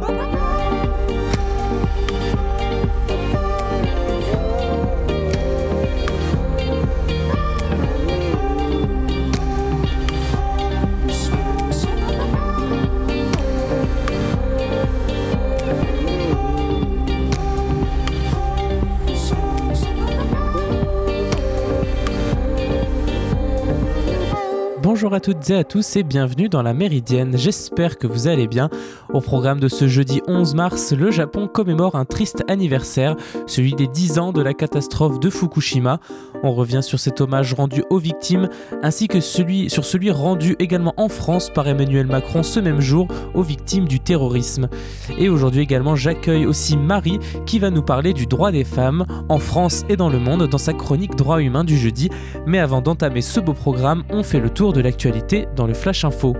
Bye-bye. Bonjour à toutes et à tous et bienvenue dans la Méridienne, j'espère que vous allez bien. Au programme de ce jeudi 11 mars, le Japon commémore un triste anniversaire, celui des 10 ans de la catastrophe de Fukushima. On revient sur cet hommage rendu aux victimes ainsi que celui, sur celui rendu également en France par Emmanuel Macron ce même jour aux victimes du terrorisme. Et aujourd'hui également j'accueille aussi Marie qui va nous parler du droit des femmes en France et dans le monde dans sa chronique droit humain du jeudi. Mais avant d'entamer ce beau programme, on fait le tour de la dans le Flash Info.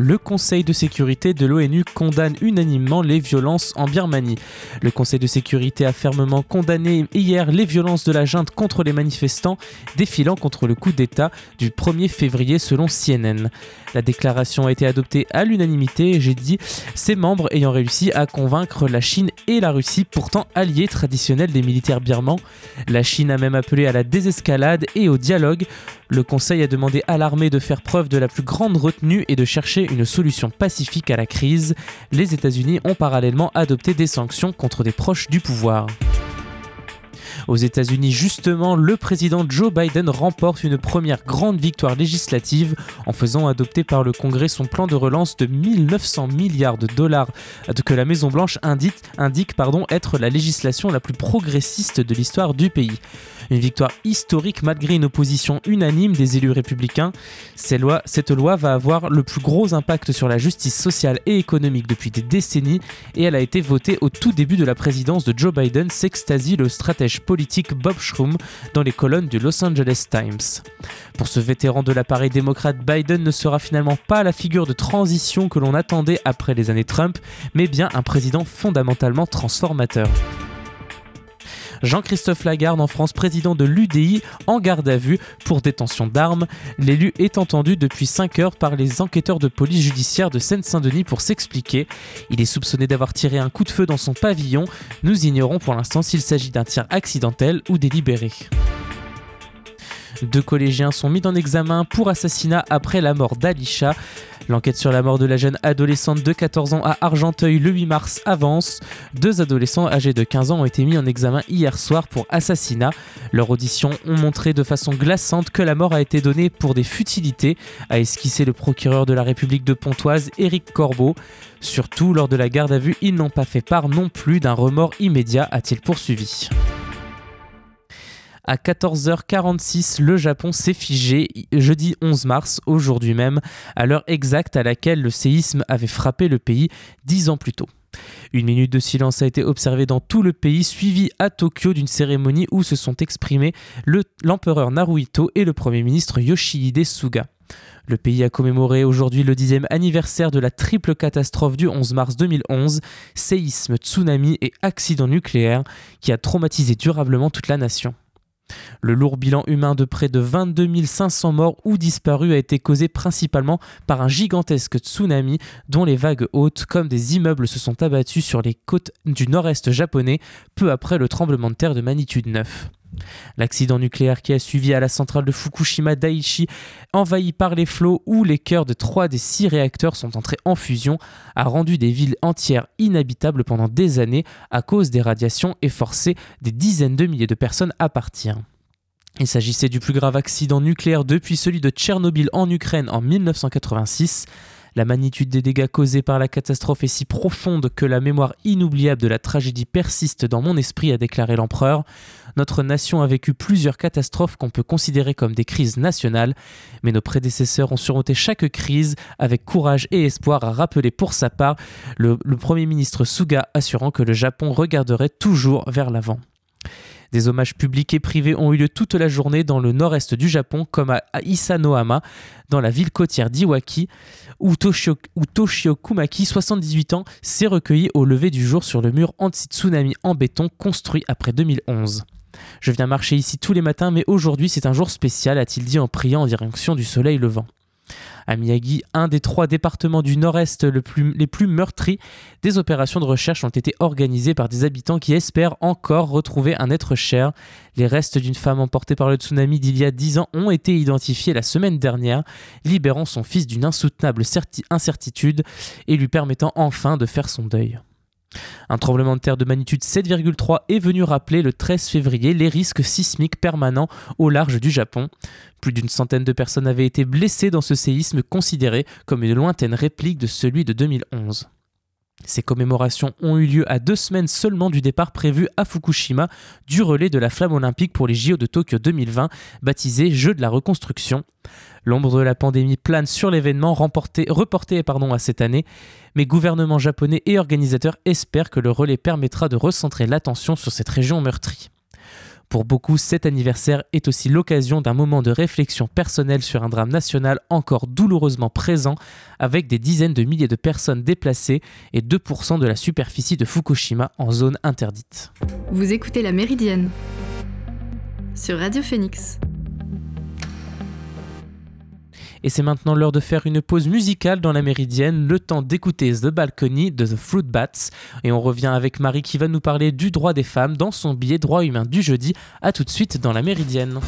Le Conseil de sécurité de l'ONU condamne unanimement les violences en Birmanie. Le Conseil de sécurité a fermement condamné hier les violences de la junte contre les manifestants défilant contre le coup d'État du 1er février selon CNN. La déclaration a été adoptée à l'unanimité, j'ai dit, ses membres ayant réussi à convaincre la Chine et la Russie, pourtant alliés traditionnels des militaires birmans. La Chine a même appelé à la désescalade et au dialogue. Le Conseil a demandé à l'armée de faire preuve de la plus grande retenue et de chercher une solution pacifique à la crise, les États-Unis ont parallèlement adopté des sanctions contre des proches du pouvoir. Aux États-Unis, justement, le président Joe Biden remporte une première grande victoire législative en faisant adopter par le Congrès son plan de relance de 1900 milliards de dollars que la Maison-Blanche indique, indique pardon, être la législation la plus progressiste de l'histoire du pays. Une victoire historique malgré une opposition unanime des élus républicains. Cette loi, va avoir le plus gros impact sur la justice sociale et économique depuis des décennies et elle a été votée au tout début de la présidence de Joe Biden, s'extasie le stratège Bob Schrum dans les colonnes du Los Angeles Times. Pour ce vétéran de l'appareil démocrate, Biden ne sera finalement pas la figure de transition que l'on attendait après les années Trump, mais bien un président fondamentalement transformateur. Jean-Christophe Lagarde en France, président de l'UDI, en garde à vue pour détention d'armes. L'élu est entendu depuis 5 heures par les enquêteurs de police judiciaire de Seine-Saint-Denis pour s'expliquer. Il est soupçonné d'avoir tiré un coup de feu dans son pavillon. Nous ignorons pour l'instant s'il s'agit d'un tir accidentel ou délibéré. Deux collégiens sont mis en examen pour assassinat après la mort d'Alisha. L'enquête sur la mort de la jeune adolescente de 14 ans à Argenteuil le 8 mars avance. Deux adolescents âgés de 15 ans ont été mis en examen hier soir pour assassinat. Leurs auditions ont montré de façon glaçante que la mort a été donnée pour des futilités, a esquissé le procureur de la République de Pontoise, Éric Corbeau. Surtout, lors de la garde à vue, ils n'ont pas fait part non plus d'un remords immédiat, a-t-il poursuivi. À 14h46, le Japon s'est figé jeudi 11 mars, aujourd'hui même, à l'heure exacte à laquelle le séisme avait frappé le pays dix ans plus tôt. Une minute de silence a été observée dans tout le pays, suivie à Tokyo d'une cérémonie où se sont exprimés l'empereur Naruhito et le premier ministre Yoshihide Suga. Le pays a commémoré aujourd'hui le dixième anniversaire de la triple catastrophe du 11 mars 2011, séisme, tsunami et accident nucléaire, qui a traumatisé durablement toute la nation. Le lourd bilan humain de près de 22 500 morts ou disparus a été causé principalement par un gigantesque tsunami dont les vagues hautes comme des immeubles se sont abattus sur les côtes du nord-est japonais peu après le tremblement de terre de magnitude 9. L'accident nucléaire qui a suivi à la centrale de Fukushima Daiichi, envahi par les flots où les cœurs de trois des six réacteurs sont entrés en fusion, a rendu des villes entières inhabitables pendant des années à cause des radiations et forcé des dizaines de milliers de personnes à partir. Il s'agissait du plus grave accident nucléaire depuis celui de Tchernobyl en Ukraine en 1986. La magnitude des dégâts causés par la catastrophe est si profonde que la mémoire inoubliable de la tragédie persiste dans mon esprit, a déclaré l'empereur. Notre nation a vécu plusieurs catastrophes qu'on peut considérer comme des crises nationales, mais nos prédécesseurs ont surmonté chaque crise avec courage et espoir, a rappelé pour sa part le, le Premier ministre Suga, assurant que le Japon regarderait toujours vers l'avant. Des hommages publics et privés ont eu lieu toute la journée dans le nord-est du Japon, comme à Isanohama, dans la ville côtière d'Iwaki, où Toshio, Kumaki, 78 ans, s'est recueilli au lever du jour sur le mur anti-tsunami en béton construit après 2011. Je viens marcher ici tous les matins, mais aujourd'hui c'est un jour spécial, a-t-il dit en priant en direction du soleil levant. À Miyagi, un des trois départements du nord-est les plus meurtris, des opérations de recherche ont été organisées par des habitants qui espèrent encore retrouver un être cher. Les restes d'une femme emportée par le tsunami d'il y a dix ans ont été identifiés la semaine dernière, libérant son fils d'une insoutenable incertitude et lui permettant enfin de faire son deuil. Un tremblement de terre de magnitude 7,3 est venu rappeler le 13 février les risques sismiques permanents au large du Japon. Plus d'une centaine de personnes avaient été blessées dans ce séisme considéré comme une lointaine réplique de celui de 2011. Ces commémorations ont eu lieu à deux semaines seulement du départ prévu à Fukushima du relais de la flamme olympique pour les JO de Tokyo 2020, baptisé Jeux de la reconstruction. L'ombre de la pandémie plane sur l'événement reporté à cette année, mais gouvernement japonais et organisateurs espèrent que le relais permettra de recentrer l'attention sur cette région meurtrie. Pour beaucoup, cet anniversaire est aussi l'occasion d'un moment de réflexion personnelle sur un drame national encore douloureusement présent, avec des dizaines de milliers de personnes déplacées et 2% de la superficie de Fukushima en zone interdite. Vous écoutez la Méridienne sur Radio Phoenix. Et c'est maintenant l'heure de faire une pause musicale dans la méridienne, le temps d'écouter The Balcony de The Fruit Bats. Et on revient avec Marie qui va nous parler du droit des femmes dans son billet droit humain du jeudi. A tout de suite dans la méridienne.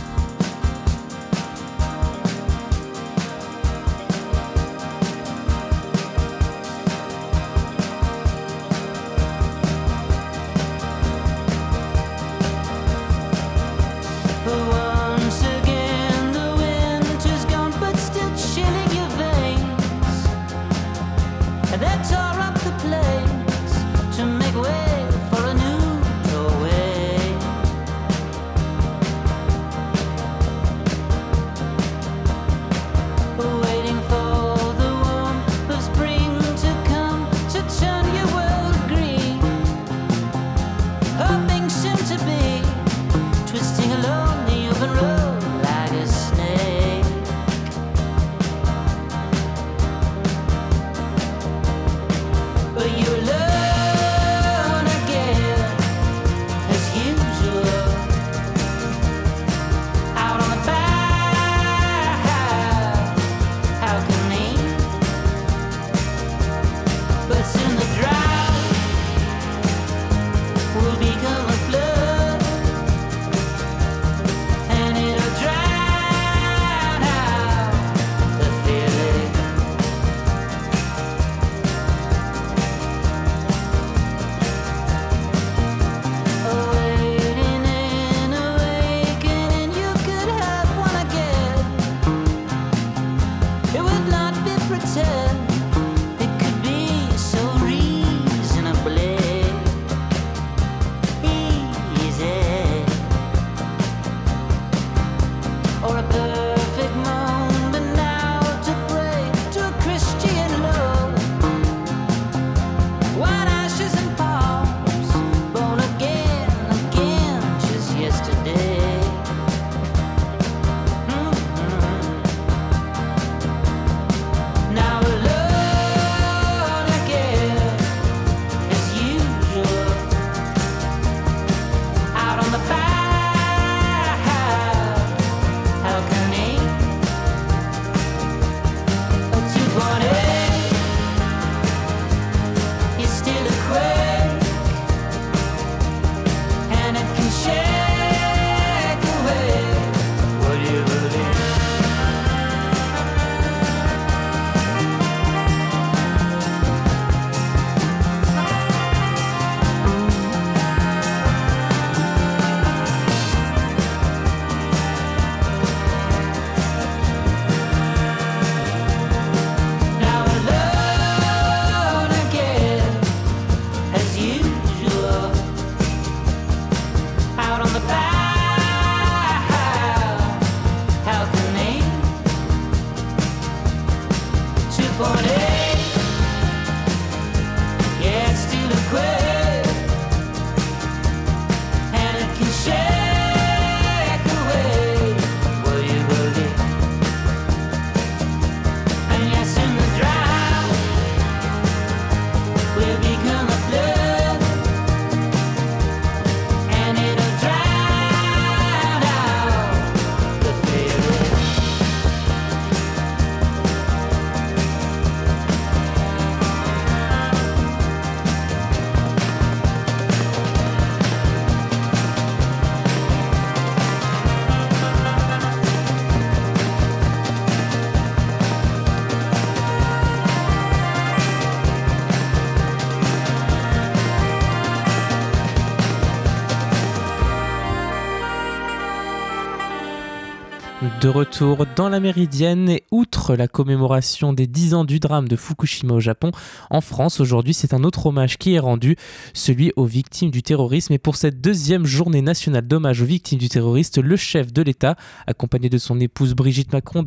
Retour dans la Méridienne et outre la commémoration des 10 ans du drame de Fukushima au Japon, en France aujourd'hui c'est un autre hommage qui est rendu, celui aux victimes du terrorisme. Et pour cette deuxième journée nationale d'hommage aux victimes du terrorisme, le chef de l'État, accompagné de son épouse Brigitte Macron,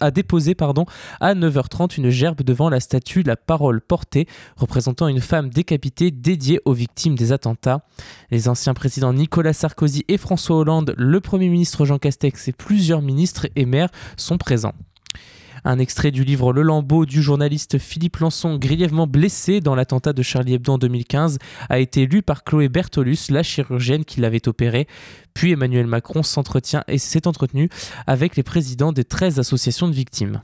a déposé pardon, à 9h30 une gerbe devant la statue La Parole portée, représentant une femme décapitée dédiée aux victimes des attentats. Les anciens présidents Nicolas Sarkozy et François Hollande, le Premier ministre Jean Castex et plusieurs ministres et maires sont présents. Un extrait du livre Le Lambeau du journaliste Philippe Lançon, grièvement blessé dans l'attentat de Charlie Hebdo en 2015, a été lu par Chloé Bertolus, la chirurgienne qui l'avait opéré. Puis Emmanuel Macron s'entretient et s'est entretenu avec les présidents des 13 associations de victimes.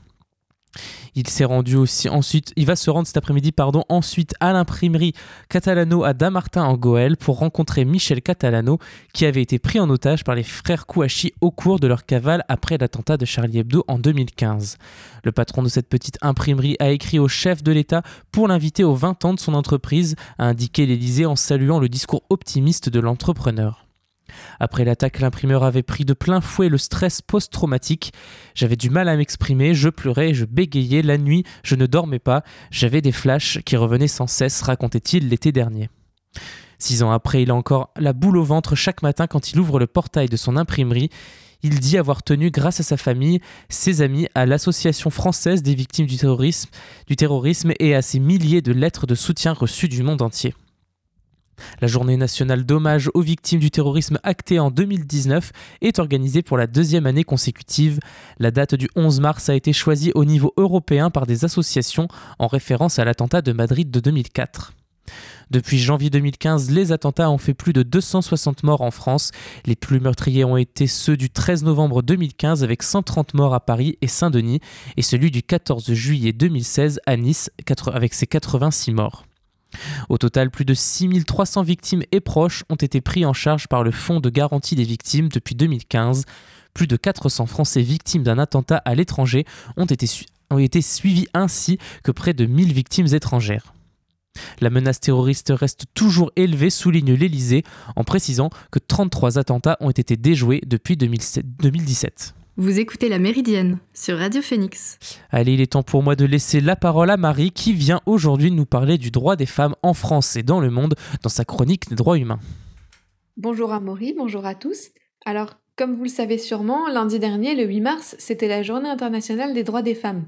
Il s'est rendu aussi ensuite, il va se rendre cet après-midi, pardon, ensuite à l'imprimerie Catalano à Damartin en Goël pour rencontrer Michel Catalano qui avait été pris en otage par les frères Kouachi au cours de leur cavale après l'attentat de Charlie Hebdo en 2015. Le patron de cette petite imprimerie a écrit au chef de l'État pour l'inviter aux 20 ans de son entreprise, a indiqué l'Élysée en saluant le discours optimiste de l'entrepreneur. Après l'attaque, l'imprimeur avait pris de plein fouet le stress post-traumatique. J'avais du mal à m'exprimer, je pleurais, je bégayais, la nuit, je ne dormais pas, j'avais des flashs qui revenaient sans cesse, racontait-il l'été dernier. Six ans après, il a encore la boule au ventre chaque matin quand il ouvre le portail de son imprimerie. Il dit avoir tenu, grâce à sa famille, ses amis, à l'Association française des victimes du terrorisme, du terrorisme et à ses milliers de lettres de soutien reçues du monde entier. La journée nationale d'hommage aux victimes du terrorisme actée en 2019 est organisée pour la deuxième année consécutive. La date du 11 mars a été choisie au niveau européen par des associations en référence à l'attentat de Madrid de 2004. Depuis janvier 2015, les attentats ont fait plus de 260 morts en France. Les plus meurtriers ont été ceux du 13 novembre 2015 avec 130 morts à Paris et Saint-Denis et celui du 14 juillet 2016 à Nice avec ses 86 morts. Au total, plus de 6300 victimes et proches ont été pris en charge par le Fonds de garantie des victimes depuis 2015. Plus de 400 Français victimes d'un attentat à l'étranger ont été, ont été suivis ainsi que près de 1000 victimes étrangères. La menace terroriste reste toujours élevée, souligne l'Elysée, en précisant que 33 attentats ont été déjoués depuis 2017. Vous écoutez La Méridienne sur Radio Phoenix. Allez, il est temps pour moi de laisser la parole à Marie qui vient aujourd'hui nous parler du droit des femmes en France et dans le monde dans sa chronique des droits humains. Bonjour à Maury, bonjour à tous. Alors, comme vous le savez sûrement, lundi dernier, le 8 mars, c'était la journée internationale des droits des femmes.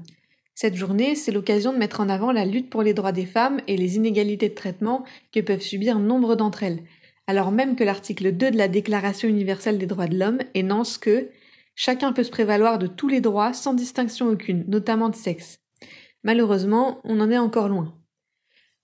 Cette journée, c'est l'occasion de mettre en avant la lutte pour les droits des femmes et les inégalités de traitement que peuvent subir nombre d'entre elles, alors même que l'article 2 de la Déclaration universelle des droits de l'homme énonce que Chacun peut se prévaloir de tous les droits sans distinction aucune, notamment de sexe. Malheureusement, on en est encore loin.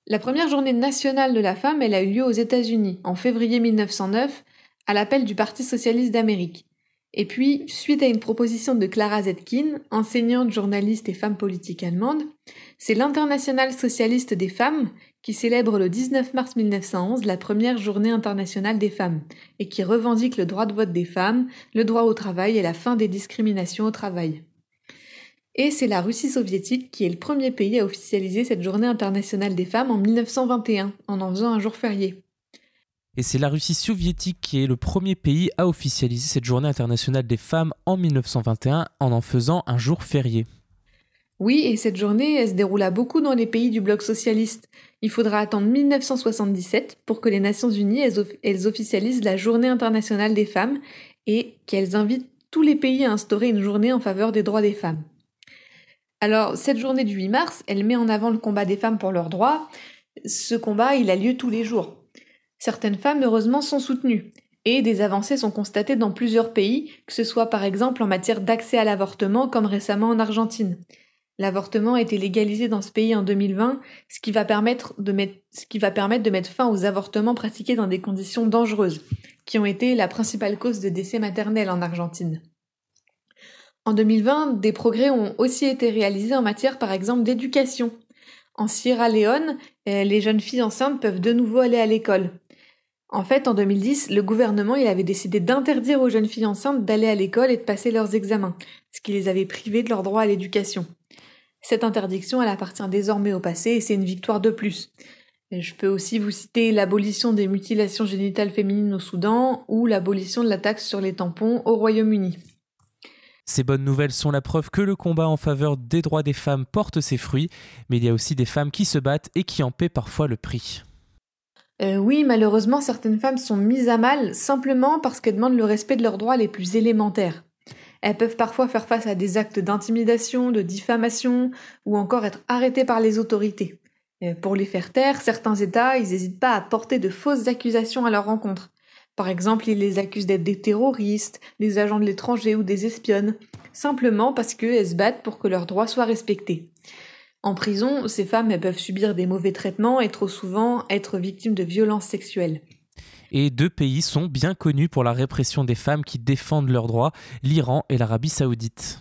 La première journée nationale de la femme, elle a eu lieu aux États-Unis, en février 1909, à l'appel du Parti socialiste d'Amérique. Et puis, suite à une proposition de Clara Zetkin, enseignante, journaliste et femme politique allemande, c'est l'Internationale socialiste des femmes qui célèbre le 19 mars 1911 la première journée internationale des femmes et qui revendique le droit de vote des femmes, le droit au travail et la fin des discriminations au travail. Et c'est la Russie soviétique qui est le premier pays à officialiser cette journée internationale des femmes en 1921, en en faisant un jour férié. Et c'est la Russie soviétique qui est le premier pays à officialiser cette journée internationale des femmes en 1921 en en faisant un jour férié. Oui, et cette journée, elle se déroula beaucoup dans les pays du bloc socialiste. Il faudra attendre 1977 pour que les Nations Unies elles, officialisent la Journée internationale des femmes et qu'elles invitent tous les pays à instaurer une journée en faveur des droits des femmes. Alors, cette journée du 8 mars, elle met en avant le combat des femmes pour leurs droits. Ce combat, il a lieu tous les jours. Certaines femmes, heureusement, sont soutenues. Et des avancées sont constatées dans plusieurs pays, que ce soit par exemple en matière d'accès à l'avortement, comme récemment en Argentine. L'avortement a été légalisé dans ce pays en 2020, ce qui, va permettre de mettre, fin aux avortements pratiqués dans des conditions dangereuses, qui ont été la principale cause de décès maternels en Argentine. En 2020, des progrès ont aussi été réalisés en matière par exemple d'éducation. En Sierra Leone, euh, les jeunes filles enceintes peuvent de nouveau aller à l'école. En fait, en 2010, le gouvernement avait décidé d'interdire aux jeunes filles enceintes d'aller à l'école et de passer leurs examens, ce qui les avait privées de leur droit à l'éducation. Cette interdiction, elle appartient désormais au passé et c'est une victoire de plus. je peux aussi vous citer l'abolition des mutilations génitales féminines au Soudan ou l'abolition de la taxe sur les tampons au Royaume-Uni. Ces bonnes nouvelles sont la preuve que le combat en faveur des droits des femmes porte ses fruits, mais il y a aussi des femmes qui se battent et qui en paient parfois le prix. Euh, oui, malheureusement, certaines femmes sont mises à mal simplement parce qu'elles demandent le respect de leurs droits les plus élémentaires. Elles peuvent parfois faire face à des actes d'intimidation, de diffamation, ou encore être arrêtées par les autorités. Euh, pour les faire taire, certains États, ils n'hésitent pas à porter de fausses accusations à leur rencontre. Par exemple, ils les accusent d'être des terroristes, des agents de l'étranger ou des espionnes, simplement parce qu'elles se battent pour que leurs droits soient respectés. En prison, ces femmes peuvent subir des mauvais traitements et trop souvent être victimes de violences sexuelles. Et deux pays sont bien connus pour la répression des femmes qui défendent leurs droits, l'Iran et l'Arabie saoudite.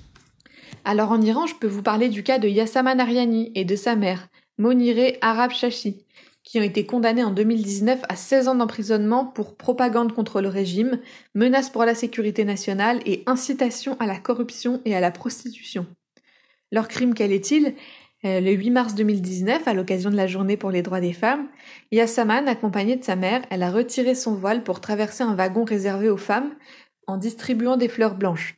Alors en Iran, je peux vous parler du cas de Yassama Nariani et de sa mère, Monireh Arab Shashi, qui ont été condamnés en 2019 à 16 ans d'emprisonnement pour propagande contre le régime, menace pour la sécurité nationale et incitation à la corruption et à la prostitution. Leur crime, quel est-il? Le 8 mars 2019, à l'occasion de la journée pour les droits des femmes, Yassaman, accompagnée de sa mère, elle a retiré son voile pour traverser un wagon réservé aux femmes en distribuant des fleurs blanches.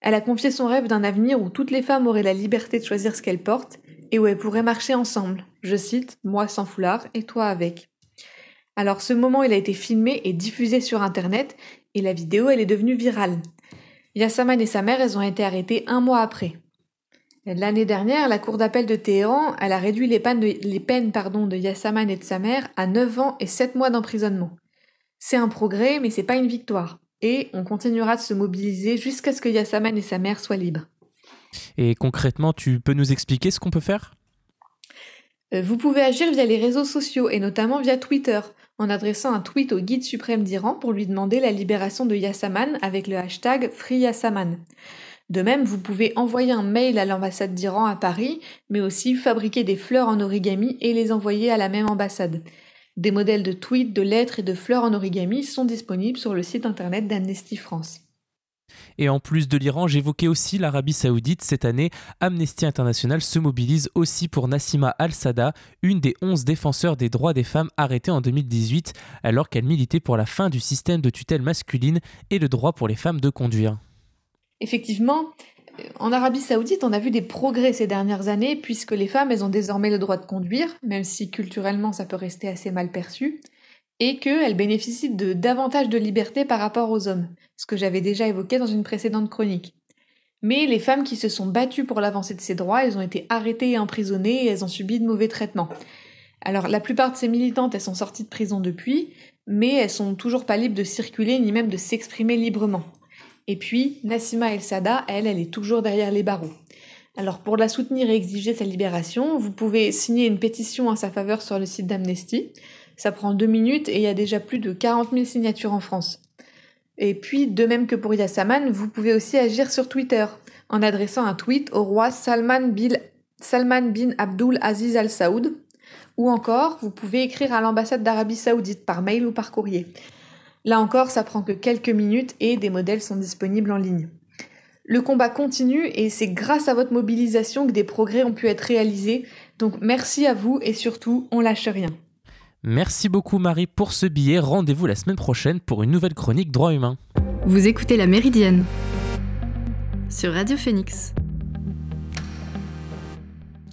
Elle a confié son rêve d'un avenir où toutes les femmes auraient la liberté de choisir ce qu'elles portent et où elles pourraient marcher ensemble. Je cite, moi sans foulard et toi avec. Alors ce moment, il a été filmé et diffusé sur Internet, et la vidéo, elle est devenue virale. Yassaman et sa mère, elles ont été arrêtées un mois après. L'année dernière, la Cour d'appel de Téhéran, elle a réduit les peines, de, les peines pardon, de Yassaman et de sa mère à 9 ans et 7 mois d'emprisonnement. C'est un progrès, mais c'est pas une victoire. Et on continuera de se mobiliser jusqu'à ce que Yassaman et sa mère soient libres. Et concrètement, tu peux nous expliquer ce qu'on peut faire? Euh, Vous pouvez agir via les réseaux sociaux et notamment via Twitter en adressant un tweet au guide suprême d'Iran pour lui demander la libération de Yassaman avec le hashtag FreeYassaman. De même, vous pouvez envoyer un mail à l'ambassade d'Iran à Paris, mais aussi fabriquer des fleurs en origami et les envoyer à la même ambassade. Des modèles de tweets, de lettres et de fleurs en origami sont disponibles sur le site internet d'Amnesty France. Et en plus de l'Iran, j'évoquais aussi l'Arabie saoudite. Cette année, Amnesty International se mobilise aussi pour Nassima Al-Sada, une des 11 défenseurs des droits des femmes arrêtées en 2018 alors qu'elle militait pour la fin du système de tutelle masculine et le droit pour les femmes de conduire. Effectivement, en Arabie saoudite, on a vu des progrès ces dernières années puisque les femmes, elles ont désormais le droit de conduire, même si culturellement ça peut rester assez mal perçu et qu'elles bénéficient de davantage de liberté par rapport aux hommes, ce que j'avais déjà évoqué dans une précédente chronique. Mais les femmes qui se sont battues pour l'avancée de ces droits, elles ont été arrêtées et emprisonnées elles ont subi de mauvais traitements. Alors la plupart de ces militantes, elles sont sorties de prison depuis, mais elles sont toujours pas libres de circuler ni même de s'exprimer librement. Et puis, Nassima El Sada, elle, elle est toujours derrière les barreaux. Alors pour la soutenir et exiger sa libération, vous pouvez signer une pétition en sa faveur sur le site d'Amnesty. Ça prend deux minutes et il y a déjà plus de 40 000 signatures en France. Et puis, de même que pour Yassaman, vous pouvez aussi agir sur Twitter en adressant un tweet au roi Salman, bin Abdul Aziz Al Saoud, ou encore vous pouvez écrire à l'ambassade d'Arabie Saoudite par mail ou par courrier. Là encore, ça prend que quelques minutes et des modèles sont disponibles en ligne. Le combat continue et c'est grâce à votre mobilisation que des progrès ont pu être réalisés. Donc merci à vous et surtout, on lâche rien. Merci beaucoup Marie pour ce billet. Rendez-vous la semaine prochaine pour une nouvelle chronique droit humain. Vous écoutez La Méridienne sur Radio Phoenix.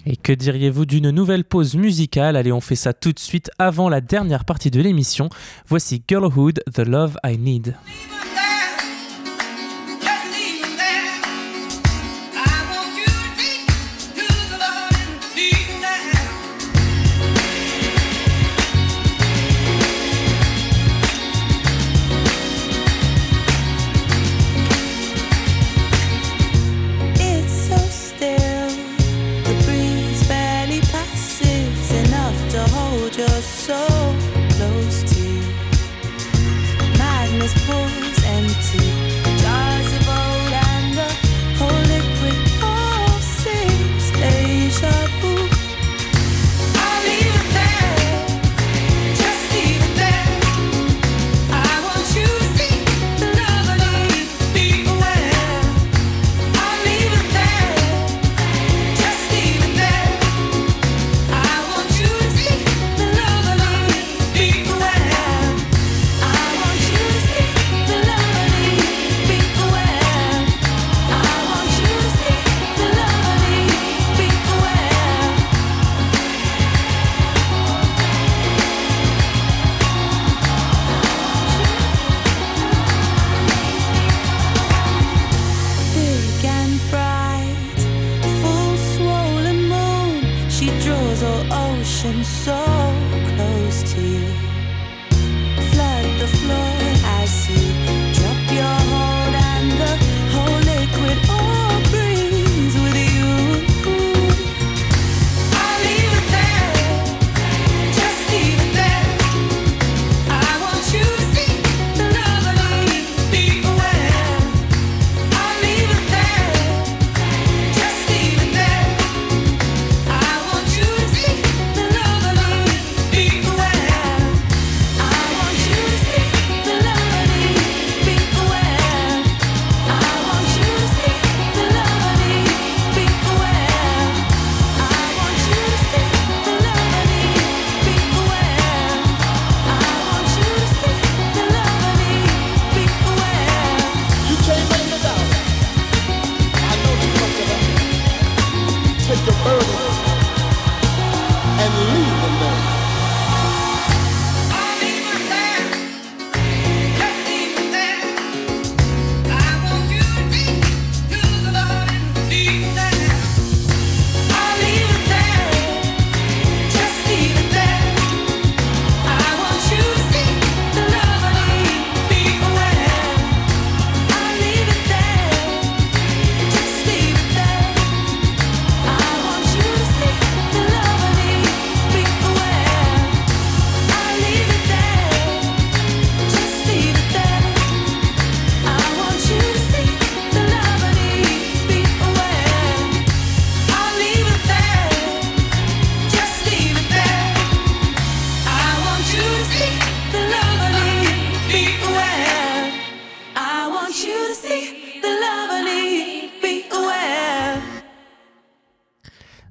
Et que diriez-vous d'une nouvelle pause musicale? Allez, on fait ça tout de suite avant la dernière partie de l'émission. Voici Girlhood, The Love I Need.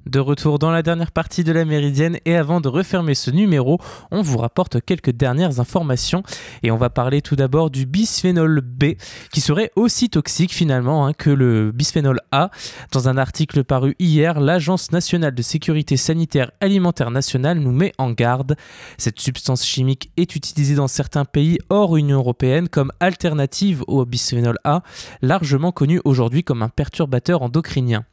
De retour dans la dernière partie de la Méridienne et avant de refermer ce numéro, on vous rapporte quelques dernières informations et on va parler tout d'abord du bisphénol B qui serait aussi toxique finalement hein, que le bisphénol A. Dans un article paru hier, l'Agence nationale de sécurité sanitaire alimentaire nationale nous met en garde. Cette substance chimique est utilisée dans certains pays hors Union européenne comme alternative au bisphénol A, largement connu aujourd'hui comme un perturbateur endocrinien.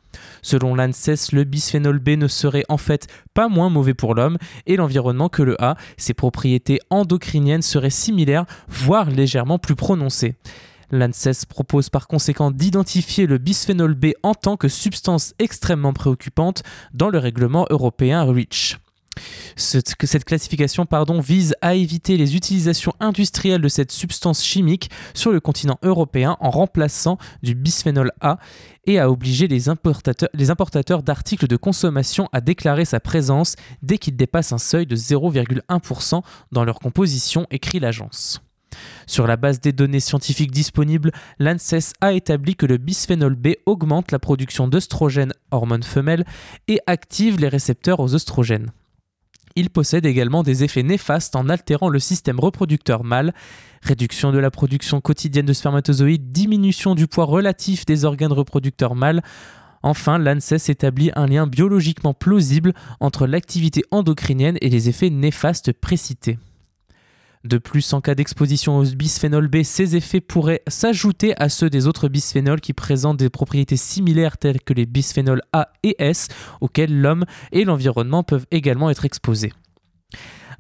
Selon l'ANSES, le bisphénol B ne serait en fait pas moins mauvais pour l'homme et l'environnement que le A. Ses propriétés endocriniennes seraient similaires, voire légèrement plus prononcées. L'ANSES propose par conséquent d'identifier le bisphénol B en tant que substance extrêmement préoccupante dans le règlement européen REACH. Cette, classification vise à éviter les utilisations industrielles de cette substance chimique sur le continent européen en remplaçant du bisphénol A et à obliger les importateurs, les importateurs d'articles de consommation à déclarer sa présence dès qu'ils dépassent un seuil de 0,1% dans leur composition, écrit l'agence. Sur la base des données scientifiques disponibles, l'ANSES a établi que le bisphénol B augmente la production d'œstrogènes, hormones femelles, et active les récepteurs aux œstrogènes. Il possède également des effets néfastes en altérant le système reproducteur mâle, réduction de la production quotidienne de spermatozoïdes, diminution du poids relatif des organes reproducteurs mâles. Enfin, l'ANSES établit un lien biologiquement plausible entre l'activité endocrinienne et les effets néfastes précités. De plus, en cas d'exposition au bisphénol B, ces effets pourraient s'ajouter à ceux des autres bisphénols qui présentent des propriétés similaires telles que les bisphénols A et S, auxquels l'homme et l'environnement peuvent également être exposés.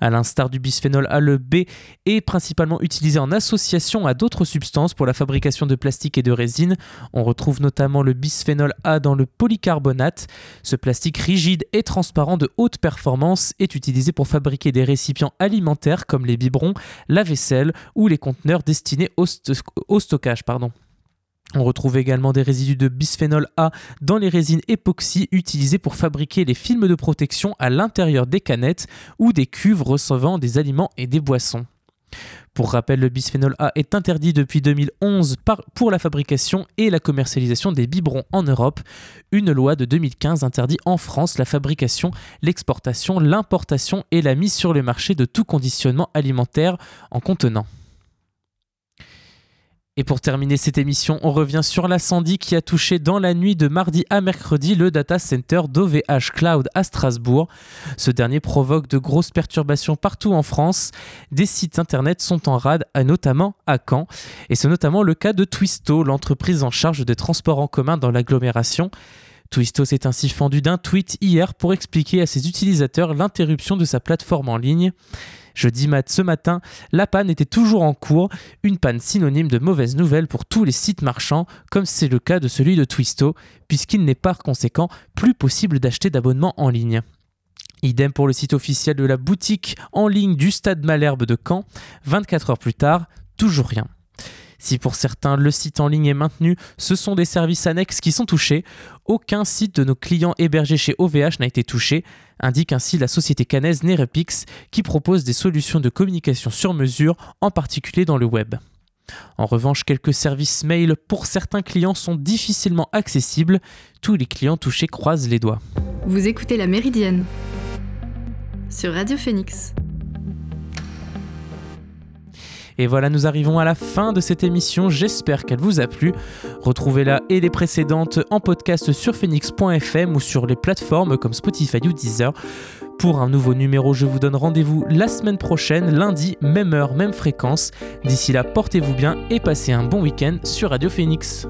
À l'instar du bisphénol A, le B est principalement utilisé en association à d'autres substances pour la fabrication de plastique et de résine. On retrouve notamment le bisphénol A dans le polycarbonate. Ce plastique rigide et transparent de haute performance est utilisé pour fabriquer des récipients alimentaires comme les biberons, la vaisselle ou les conteneurs destinés au, stockage. On retrouve également des résidus de bisphénol A dans les résines époxy utilisées pour fabriquer les films de protection à l'intérieur des canettes ou des cuves recevant des aliments et des boissons. Pour rappel, le bisphénol A est interdit depuis 2011 pour la fabrication et la commercialisation des biberons en Europe. Une loi de 2015 interdit en France la fabrication, l'exportation, l'importation et la mise sur le marché de tout conditionnement alimentaire en contenant. Et pour terminer cette émission, on revient sur l'incendie qui a touché dans la nuit de mardi à mercredi le data center d'OVH Cloud à Strasbourg. Ce dernier provoque de grosses perturbations partout en France. Des sites internet sont en rade, notamment à Caen. Et c'est notamment le cas de Twisto, l'entreprise en charge des transports en commun dans l'agglomération. Twisto s'est ainsi fendu d'un tweet hier pour expliquer à ses utilisateurs l'interruption de sa plateforme en ligne. Jeudi mat ce matin, la panne était toujours en cours, une panne synonyme de mauvaise nouvelle pour tous les sites marchands, comme c'est le cas de celui de Twisto, puisqu'il n'est par conséquent plus possible d'acheter d'abonnements en ligne. Idem pour le site officiel de la boutique en ligne du Stade Malherbe de Caen. 24 heures plus tard, toujours rien. Si pour certains le site en ligne est maintenu, ce sont des services annexes qui sont touchés. Aucun site de nos clients hébergés chez OVH n'a été touché, indique ainsi la société canaise Nerepix qui propose des solutions de communication sur mesure, en particulier dans le web. En revanche, quelques services mail pour certains clients sont difficilement accessibles. Tous les clients touchés croisent les doigts. Vous écoutez La Méridienne sur Radio Phoenix. Et voilà, nous arrivons à la fin de cette émission. J'espère qu'elle vous a plu. Retrouvez-la et les précédentes en podcast sur phoenix.fm ou sur les plateformes comme Spotify ou Deezer. Pour un nouveau numéro, je vous donne rendez-vous la semaine prochaine, lundi, même heure, même fréquence. D'ici là, portez-vous bien et passez un bon week-end sur Radio Phoenix.